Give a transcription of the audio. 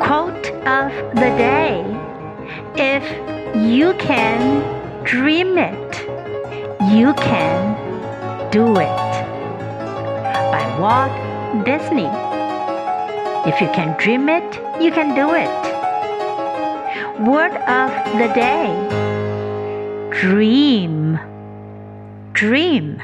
Quote of the day If you can dream it, you can do it. By Walt Disney. If you can dream it, you can do it. Word of the day Dream. Dream.